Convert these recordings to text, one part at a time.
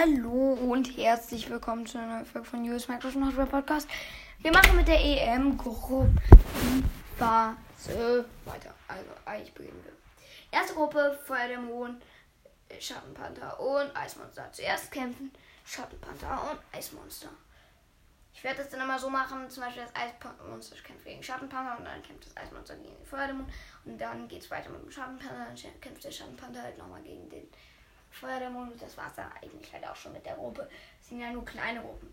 Hallo und herzlich willkommen zu einer Folge von US Minecraft Hardware Podcast. Wir machen mit der EM-Gruppenphase weiter. Also eigentlich beginnen wir. Erste Gruppe, Feuerdämon, Schattenpanther und Eismonster. Zuerst kämpfen Schattenpanther und Eismonster. Ich werde das dann immer so machen, zum Beispiel das Eismonster kämpft gegen Schattenpanther und dann kämpft das Eismonster gegen den Feuerdämon und dann geht es weiter mit dem Schattenpanther, dann kämpft der Schattenpanther halt nochmal gegen den Feuerdämon und das war es dann eigentlich halt auch schon mit der Gruppe. Es sind ja nur kleine Gruppen.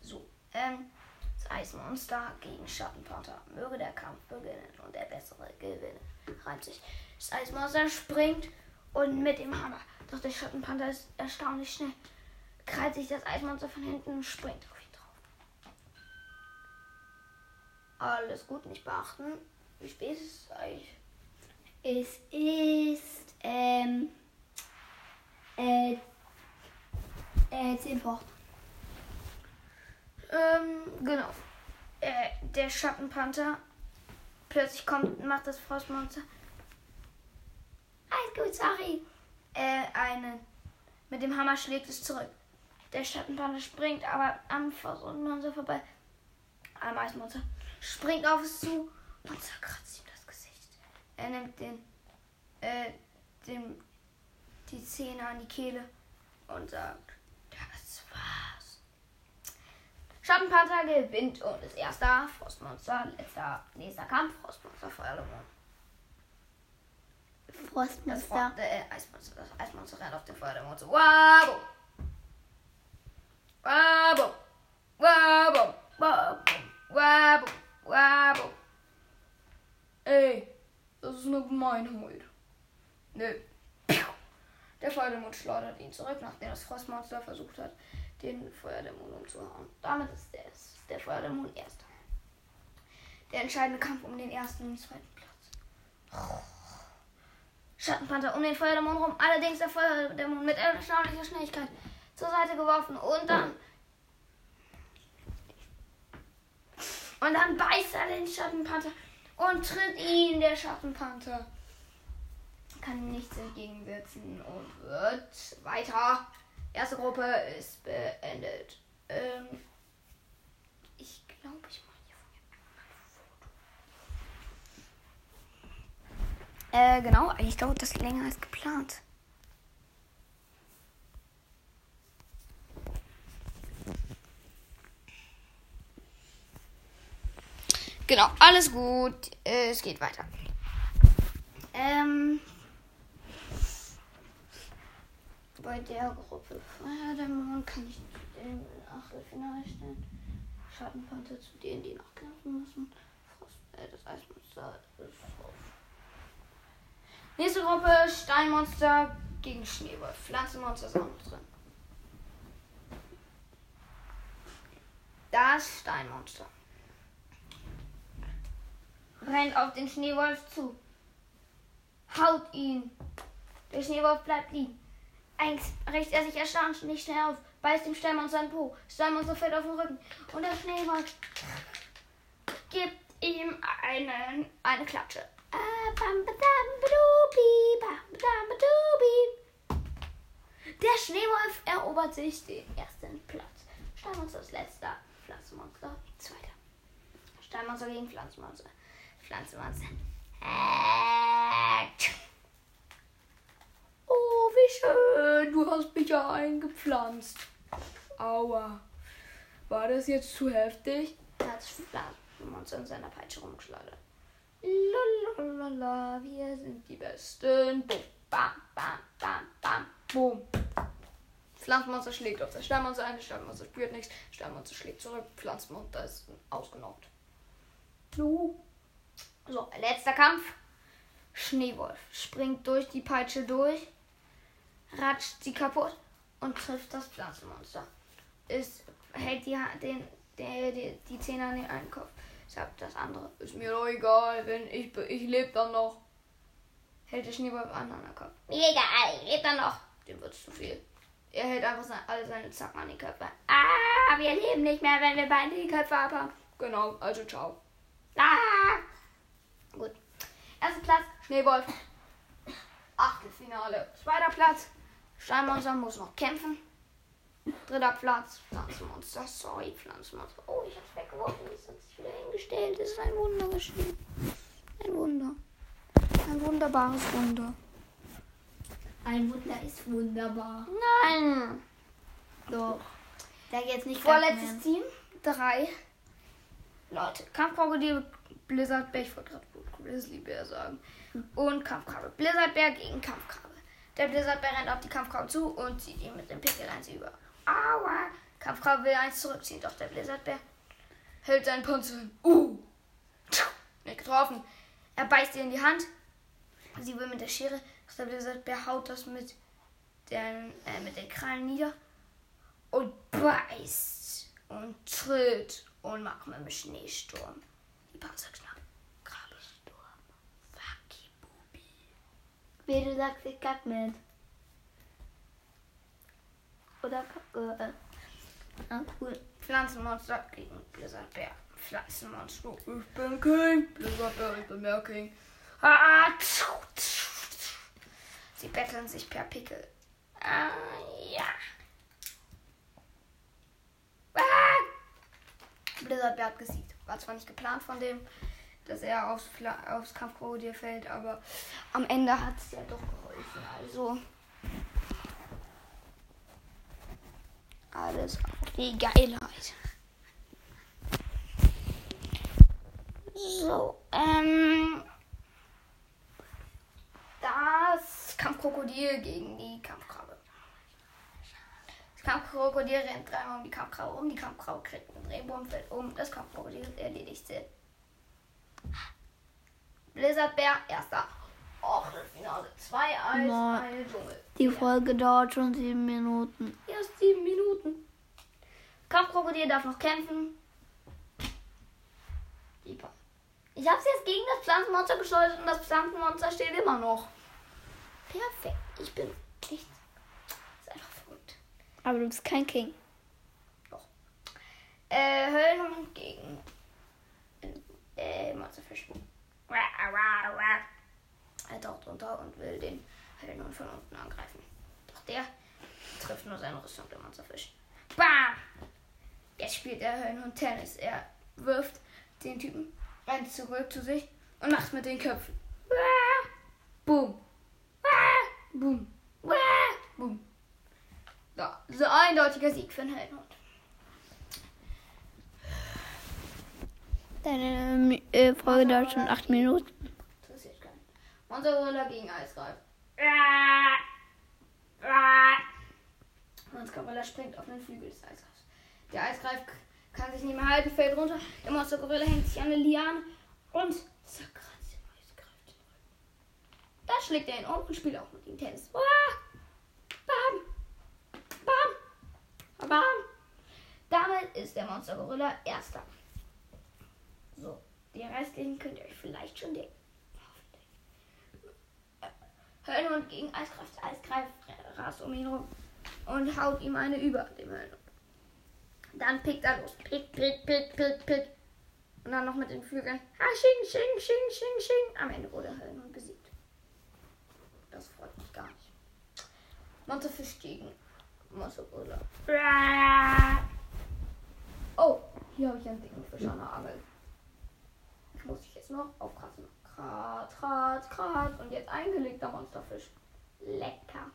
So, ähm, das Eismonster gegen Schattenpanther. Möge der Kampf beginnen und der Bessere gewinnen. Reimt sich. Das Eismonster springt und mit dem Hammer. Doch der Schattenpanther ist erstaunlich schnell. Krallt sich das Eismonster von hinten und springt auf ihn drauf. Alles gut, nicht beachten. Wie spät ist es eigentlich? Es ist, ähm, äh, äh, 10 vor. Ähm, genau. Äh, der Schattenpanther plötzlich kommt, macht das Frostmonster. Alles gut, sorry. Äh, eine. Mit dem Hammer schlägt es zurück. Der Schattenpanther springt aber am Frostmonster vorbei. Am Eismonster. Springt auf es zu und zerkratzt ihm das Gesicht. Er nimmt den, äh, den, die Zähne an die Kehle und sagt, das war's. Schattenpanther gewinnt und ist erster. Frostmonster, letzter, nächster Kampf. Frostmonster. Das Frostmonster. Frost, äh, Eismonster, das Eismonster rennt auf den Feuerdämon zu. Wabo! Wabo! Wabo! Wabo! Wabo! Wabo! Ey, das ist eine Gemeinheit. Nö. Piu. Der Feuerdämon schleudert ihn zurück, nachdem das Frostmonster versucht hat, den Feuerdämon umzuhauen. Damit ist der, ist der Feuerdämon erster. Der entscheidende Kampf um den ersten und zweiten Platz. Schattenpanther um den Feuerdämon rum. Allerdings der Feuerdämon mit erstaunlicher Schnelligkeit zur Seite geworfen und dann. Und dann beißt er den Schattenpanther und tritt ihn. Der Schattenpanther kann nichts entgegensetzen und wird weiter. Erste Gruppe ist beendet. Ähm, ich glaube, ich mache hier von Äh, genau. Ich dauert das länger als geplant. Genau, alles gut. Äh, Es geht weiter. Ähm, bei der Gruppe Feuerdämon kann ich den Achtelfinale stellen. Schattenpanther zu denen, die noch kämpfen müssen. Äh, das Eismonster ist drauf. Nächste Gruppe Steinmonster gegen Schneewolf. Pflanzenmonster ist auch noch drin. Das Steinmonster rennt auf den Schneewolf zu. Haut ihn. Der Schneewolf bleibt liegen. Eigentlich richtet er sich erstaunlich schnell auf, beißt dem Steinmonster an den Po. Steinmonster fällt auf den Rücken. Und der Schneewolf gibt ihm einen, eine Klatsche. Der Schneewolf erobert sich den ersten Platz. Steinmonster ist letzter. Pflanzenmonster zweiter. Steinmonster gegen Pflanzenmonster. Pflanzenmonster. Action. Oh, wie schön. Du eingepflanzt. Aua. War das jetzt zu heftig? Er hat das Pflanzenmonster in seiner Peitsche rumgeschleudert. Lalalala, wir sind die Besten. Bum, bam, bam, bam, bam, boom. Pflanzenmonster schlägt auf das Steinmonster ein, das Steinmonster spürt nichts, Steinmonster schlägt zurück, Pflanzenmonster ist ausgenockt. So. So, letzter Kampf. Schneewolf springt durch die Peitsche durch, ratscht sie kaputt und trifft das Pflanzenmonster. Ist, hält die, den, der, die, die Zähne an den einen Kopf. Sagt das andere, ist mir doch egal, wenn ich, ich lebe dann noch. Hält der Schneewolf an den Kopf. Mir egal, ich lebe dann noch. Dem wird's zu viel. Er hält einfach sein, alle seine Zacken an die Köpfe. Ah, wir leben nicht mehr, wenn wir beide die Köpfe abhaben. Genau, also ciao. Ah! Gut. Erster Platz, Schneewolf. Achtelfinale. Zweiter Platz, Steinmonster muss noch kämpfen. Dritter Platz. Pflanzenmonster. Sorry, Pflanzenmonster. Oh, ich hab's weggeworfen. Jetzt hat sich wieder hingestellt. Es ist ein Wunder geschehen. Ein Wunder. Ein wunderbares Wunder. Ein Wunder ist wunderbar. Nein. Doch. Sag jetzt nicht Vorletztes. Team. Drei. Leute. Kampfkrokodil, Blizzardbär. Ich wollte gerade Grizzlybär sagen. Und Kampfkrabbe. Blizzardbär gegen Kampfkrabbe. Der Blizzardbär rennt auf die Kampfkrabbe zu und zieht ihn mit dem Pickel eins über. Aua. Kampfkrabbe will eins zurückziehen, doch der Blizzardbär hält seinen Panzer hin. Uh. Nicht getroffen. Er beißt ihr in die Hand. Sie will mit der Schere. Doch der Blizzardbär haut das mit den, äh, mit den Krallen nieder und beißt und tritt und macht mit dem Schneesturm Wie du sagst, ich kack mit. Oder kacke. Ah, cool. Pflanzenmonster gegen Blizzardbär. Pflanzenmonster. Ich bin King. Blizzardbär, ich bin mehr King. Ah, tschu, tschu. Sie betteln sich per Pickel. Ah, ja. Ah. Blizzardbär hat gesiegt. War zwar nicht geplant von dem, dass er aufs, aufs Kampfkrokodil fällt, aber am Ende hat es ja doch geholfen. Also. Alles auf die Geilheit. So, ähm. Das Kampfkrokodil gegen die Kampfkrabbe. Das Kampfkrokodil rennt dreimal um die Kampfkrabbe um. Die Kampfkrabbe kriegt einen Drehbogen, fällt um. Das Kampfkrokodil erledigt sich. Blizzardbär, erster. Achtelfinale. 2 Eis, Nein. ein Dschungel. Die Folge dauert schon sieben Minuten. Erst sieben Minuten. Kampfkrokodil darf noch kämpfen. Super. Ich habe es jetzt gegen das Pflanzenmonster geschleudert und das Pflanzenmonster steht immer noch. Perfekt. Ich bin echt. ist einfach verrückt. Aber du bist kein King. Äh, Höllenhund gegen äh, Monsterfisch. Wah. Er taucht runter und will den Höllenhund von unten angreifen. Doch der trifft nur seine Rüstung, der Monsterfisch. Bam! Jetzt spielt der Höllenhund Tennis. Er wirft den Typen rennt zurück zu sich und macht mit den Köpfen. Boom! Boom! Boom! Da, so eindeutiger Sieg für den Höllenhund. Deine äh, Folge dauert schon acht Minuten. Interessiert keinen. Monstergorilla gegen Eisgreif. Monstergorilla springt auf den Flügel des Eisgreifs. Der Eisgreif kann sich nicht mehr halten, fällt runter. Der Monstergorilla hängt sich an eine Liane und zerkratzt den Eisgreif den Rücken. Da schlägt er ihn um und spielt auch mit ihm Tennis. Bam! Bam! Bam! Damit ist der Monstergorilla Erster. So, die restlichen könnt ihr euch vielleicht schon denken. Höllenhund gegen. Der Eisgreif rast um ihn rum und haut ihm eine über dem Höllenhund. Dann pickt er los. Pick, pick, pick, pick, pick. Und dann noch mit den Flügeln. Ha, sching, sching, sching, sching, sching. Am Ende wurde Höllenhund besiegt. Das freut mich gar nicht. Montefisch gegen Monstergorilla. Oh, hier habe ich einen dicken Fisch an der Angel. Jetzt noch aufkratzen. Krat, krat, krat. Und jetzt eingelegter Monsterfisch. Lecker.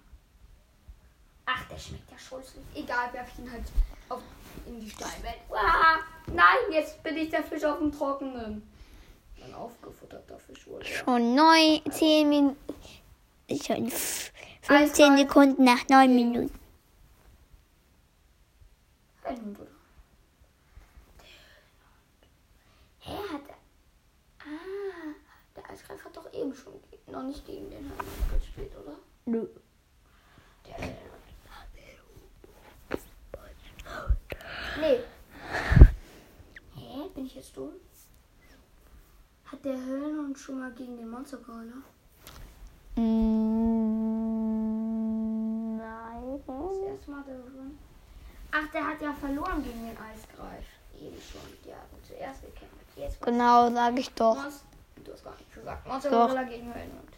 Ach, der schmeckt ja scheußlich. Egal, werf ich ihn halt auf, in die Steinwelt. Ah, nein, jetzt bin ich der Fisch auf dem Trockenen. Ein aufgefutterter Fisch wurde. Schon neun, zehn Minuten. Schon f- 15 Eisgreif. Sekunden nach neun Minuten Hund, oder? Hä, hat er. Ah, der Eisgreif hat doch eben schon noch nicht gegen den Hund gespielt, oder? Nö. Der Hund. Nee. Hä, bin ich jetzt dumm? Hat der Höllenhund schon mal gegen den Monstergorilla? Mm, Nein. Das erste Mal hat gewonnen. Ach, der hat ja verloren gegen den Eisgreif. Eben schon. Die haben zuerst gekämpft. Jetzt Genau, sag ich doch. Monst du hast gar nicht gesagt. Monstergorilla gegen Höllenhund.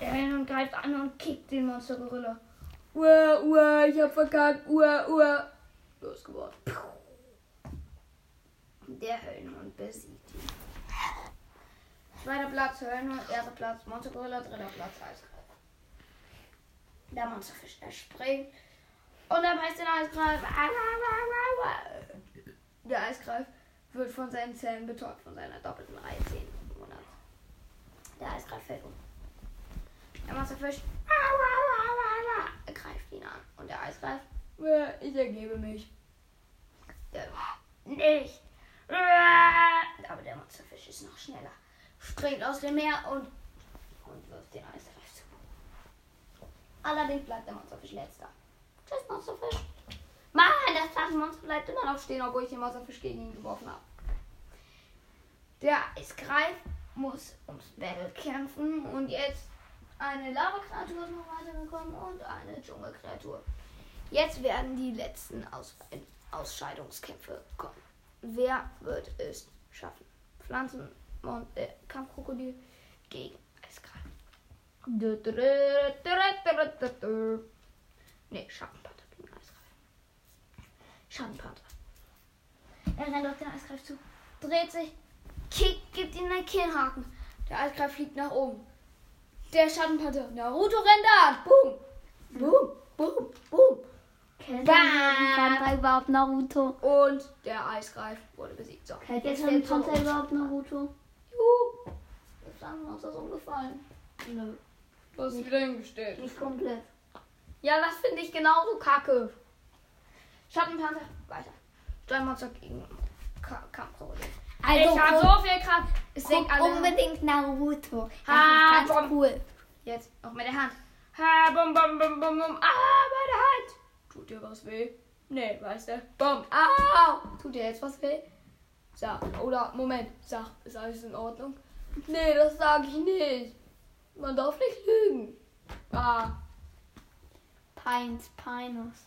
Der Höllenhund greift an und kickt den Monstergorilla. Uah, uah, ich hab verkackt. Uah, uah. Losgeworden. Der Höllenhund besiegt ihn. Zweiter Platz Höllenhund, erster Platz Monstergorilla, dritter Platz Eisgreif. Der Monsterfisch, er springt und er beißt den Eisgreif. Der Eisgreif wird von seinen Zellen betäubt, von seiner doppelten Reihe 10 Monate. Der Eisgreif fällt um. Der Monsterfisch er greift ihn an. Und der Eisgreif, "Äh, ich ergebe mich. Der nicht. Aber der Monsterfisch ist noch schneller. Springt aus dem Meer und, und wirft den Eisgreif zu. Allerdings bleibt der Monsterfisch letzter. Tschüss, Monsterfisch. Mann, das Taschenmonster bleibt immer noch stehen, obwohl ich den Monsterfisch gegen ihn geworfen habe. Der Eisgreif muss ums Battle kämpfen und jetzt eine Lava-Kreatur ist noch weitergekommen und eine Dschungelkreatur. Jetzt werden die letzten Aus Ausscheidungskämpfe kommen. Wer wird es schaffen? Pflanzen, Mon äh, Kampfkrokodil gegen du. Nee, Schattenpanther gegen Eisgreif. Schattenpanther. Er rennt auf den Eisgreif zu, dreht sich, kickt, gibt ihm einen Kinnhaken. Der Eisgreif fliegt nach oben. Der Schattenpanther, Naruto rennt an. Boom, boom, boom, boom. Kennt Panther überhaupt Naruto? Und der Eisgreif wurde besiegt. So, Kennt jetzt der Panther überhaupt Naruto? Juhu. Jetzt haben wir uns das umgefallen. Nö, Du hast wieder hingestellt. nicht komplett. Ja, das finde ich genauso kacke. Schattenpanther, weiter. Steinmonster gegen Ka Kampfkrokodil. Also ich habe so viel Kraft. Es Guck alle. unbedingt Naruto. Das Ha, ist ganz cool. Jetzt noch mit der Hand. Ha, bum, bum, bum, bum, bum. Ah, meine Hand. Tut dir was weh? Nee, weißt du. Bum. Au. Tut dir jetzt was weh? Sag. Oder, Moment. Sag, ist alles in Ordnung? Nee, das sage ich nicht. Man darf nicht lügen. Ah. Pines, Pinus.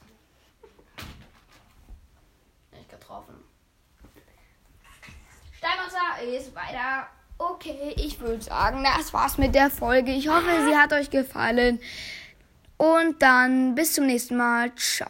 Nicht getroffen. Steinmonster ist weiter. Okay, ich würde sagen, das war's mit der Folge. Ich hoffe, sie hat euch gefallen. Und dann bis zum nächsten Mal. Ciao.